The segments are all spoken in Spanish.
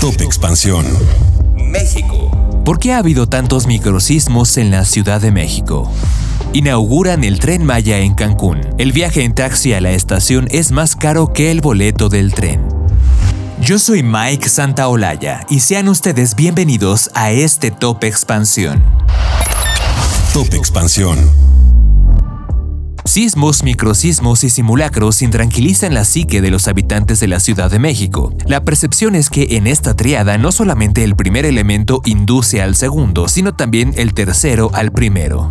Top Expansión. México. ¿Por qué ha habido tantos microsismos en la Ciudad de México? Inauguran el tren Maya en Cancún. El viaje en taxi a la estación es más caro que el boleto del tren. Yo soy Mike Santaolalla y sean ustedes bienvenidos a este Top Expansión. Top Expansión. Sismos, microsismos y simulacros intranquilizan la psique de los habitantes de la Ciudad de México. La percepción es que en esta triada no solamente el primer elemento induce al segundo, sino también el tercero al primero.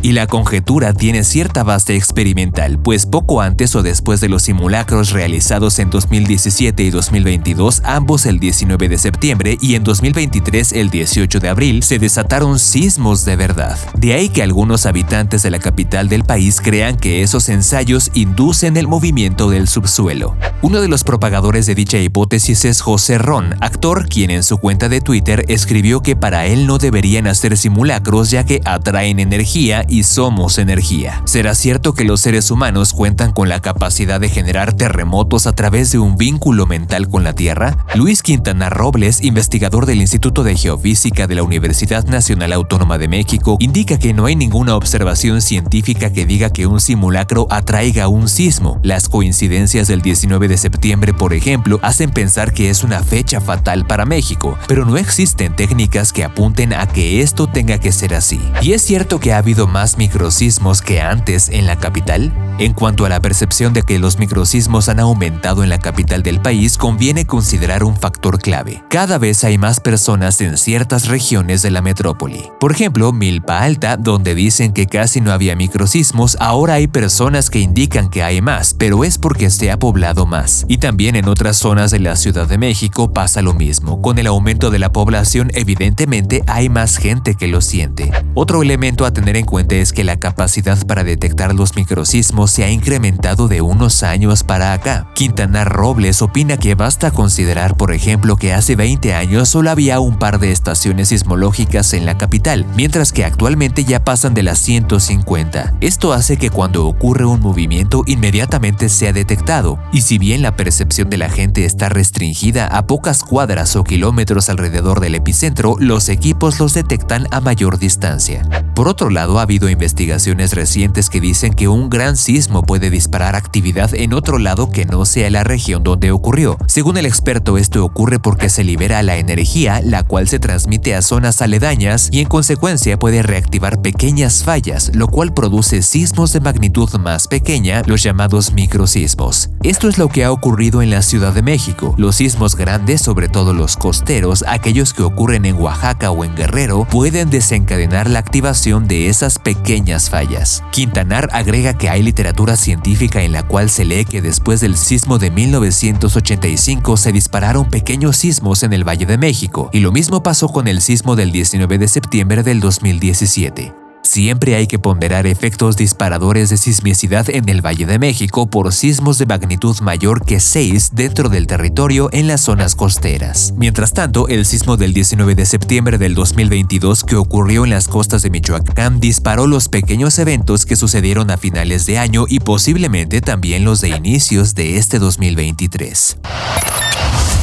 Y la conjetura tiene cierta base experimental, pues poco antes o después de los simulacros realizados en 2017 y 2022, ambos el 19 de septiembre y en 2023 el 18 de abril, se desataron sismos de verdad. De ahí que algunos habitantes de la capital del país crean que esos ensayos inducen el movimiento del subsuelo. Uno de los propagadores de dicha hipótesis es José Ron, actor quien en su cuenta de Twitter escribió que para él no deberían hacer simulacros ya que atraen energía y somos energía. ¿Será cierto que los seres humanos cuentan con la capacidad de generar terremotos a través de un vínculo mental con la Tierra? Luis Quintana Robles, investigador del Instituto de Geofísica de la Universidad Nacional Autónoma de México, indica que no hay ninguna observación científica que diga que un simulacro atraiga un sismo. Las coincidencias del 19 de septiembre, por ejemplo, hacen pensar que es una fecha fatal para México, pero no existen técnicas que apunten a que esto tenga que ser así. Y es cierto que ha habido más microsismos que antes en la capital? En cuanto a la percepción de que los microsismos han aumentado en la capital del país, conviene considerar un factor clave. Cada vez hay más personas en ciertas regiones de la metrópoli. Por ejemplo, Milpa Alta, donde dicen que casi no había microsismos, ahora hay personas que indican que hay más, pero es porque se ha poblado más. Y también en otras zonas de la Ciudad de México pasa lo mismo. Con el aumento de la población, evidentemente hay más gente que lo siente. Otro elemento a tener en cuenta es que la capacidad para detectar los microsismos se ha incrementado de unos años para acá. Quintana Robles opina que basta considerar, por ejemplo, que hace 20 años solo había un par de estaciones sismológicas en la capital, mientras que actualmente ya pasan de las 150. Esto hace que cuando ocurre un movimiento inmediatamente sea detectado, y si bien la percepción de la gente está restringida a pocas cuadras o kilómetros alrededor del epicentro, los equipos los detectan a mayor distancia. Por otro lado, ha habido investigaciones recientes que dicen que un gran sismo puede disparar actividad en otro lado que no sea la región donde ocurrió. Según el experto, esto ocurre porque se libera la energía, la cual se transmite a zonas aledañas y en consecuencia puede reactivar pequeñas fallas, lo cual produce sismos de magnitud más pequeña, los llamados microsismos. Esto es lo que ha ocurrido en la Ciudad de México. Los sismos grandes, sobre todo los costeros, aquellos que ocurren en Oaxaca o en Guerrero, pueden desencadenar la activación de esas pequeñas fallas. Quintanar agrega que hay literatura científica en la cual se lee que después del sismo de 1985 se dispararon pequeños sismos en el Valle de México, y lo mismo pasó con el sismo del 19 de septiembre del 2017. Siempre hay que ponderar efectos disparadores de sismicidad en el Valle de México por sismos de magnitud mayor que 6 dentro del territorio en las zonas costeras. Mientras tanto, el sismo del 19 de septiembre del 2022 que ocurrió en las costas de Michoacán disparó los pequeños eventos que sucedieron a finales de año y posiblemente también los de inicios de este 2023.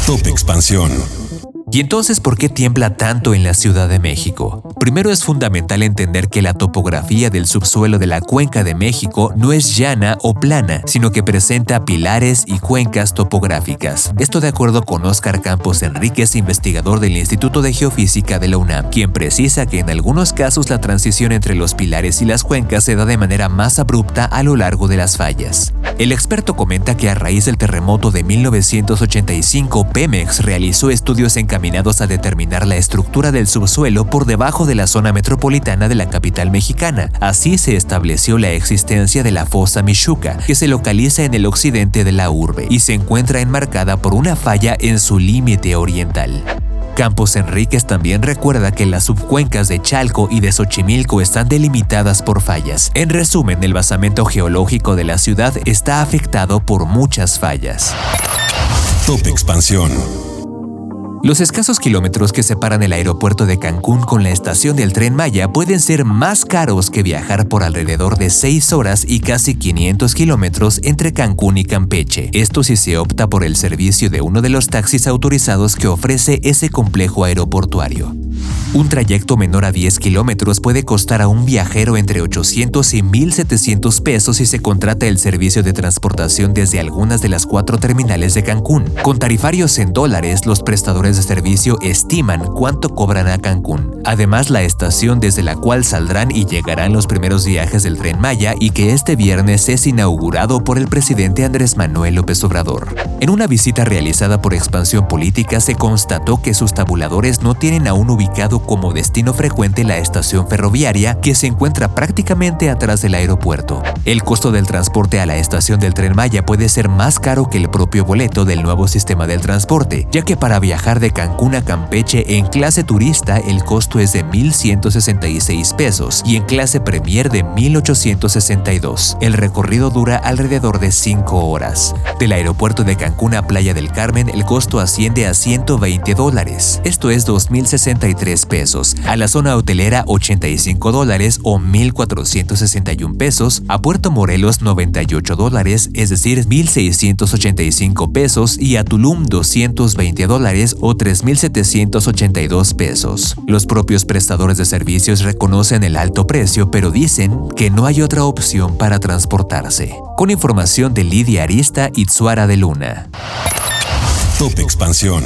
Top Expansión. ¿Y entonces por qué tiembla tanto en la Ciudad de México? Primero es fundamental entender que la topografía del subsuelo de la Cuenca de México no es llana o plana, sino que presenta pilares y cuencas topográficas. Esto de acuerdo con Óscar Campos Enríquez, investigador del Instituto de Geofísica de la UNAM, quien precisa que en algunos casos la transición entre los pilares y las cuencas se da de manera más abrupta a lo largo de las fallas. El experto comenta que a raíz del terremoto de 1985, Pemex realizó estudios encaminados a determinar la estructura del subsuelo por debajo de la zona metropolitana de la capital mexicana. Así se estableció la existencia de la fosa Michuca, que se localiza en el occidente de la urbe y se encuentra enmarcada por una falla en su límite oriental. Campos Enríquez también recuerda que las subcuencas de Chalco y de Xochimilco están delimitadas por fallas. En resumen, el basamento geológico de la ciudad está afectado por muchas fallas. Top Expansión. Los escasos kilómetros que separan el aeropuerto de Cancún con la estación del tren Maya pueden ser más caros que viajar por alrededor de 6 horas y casi 500 kilómetros entre Cancún y Campeche. Esto si se opta por el servicio de uno de los taxis autorizados que ofrece ese complejo aeroportuario. Un trayecto menor a 10 kilómetros puede costar a un viajero entre 800 y 1.700 pesos si se contrata el servicio de transportación desde algunas de las cuatro terminales de Cancún. Con tarifarios en dólares, los prestadores de servicio estiman cuánto cobran a Cancún. Además, la estación desde la cual saldrán y llegarán los primeros viajes del tren Maya y que este viernes es inaugurado por el presidente Andrés Manuel López Obrador. En una visita realizada por Expansión Política se constató que sus tabuladores no tienen aún ubicado como destino frecuente la estación ferroviaria que se encuentra prácticamente atrás del aeropuerto. El costo del transporte a la estación del tren Maya puede ser más caro que el propio boleto del nuevo sistema del transporte, ya que para viajar de Cancún a Campeche en clase turista el costo es de 1.166 pesos y en clase Premier de 1.862. El recorrido dura alrededor de 5 horas. Del aeropuerto de Cancún a Playa del Carmen el costo asciende a 120 dólares, esto es 2.063 pesos, a la zona hotelera 85 dólares o 1.461 pesos, a Puerto Morelos 98 dólares, es decir, 1.685 pesos y a Tulum 220 dólares o 3.782 pesos. Los propios prestadores de servicios reconocen el alto precio, pero dicen que no hay otra opción para transportarse. Con información de Lidia Arista y Tsuara de Luna. Top Expansión.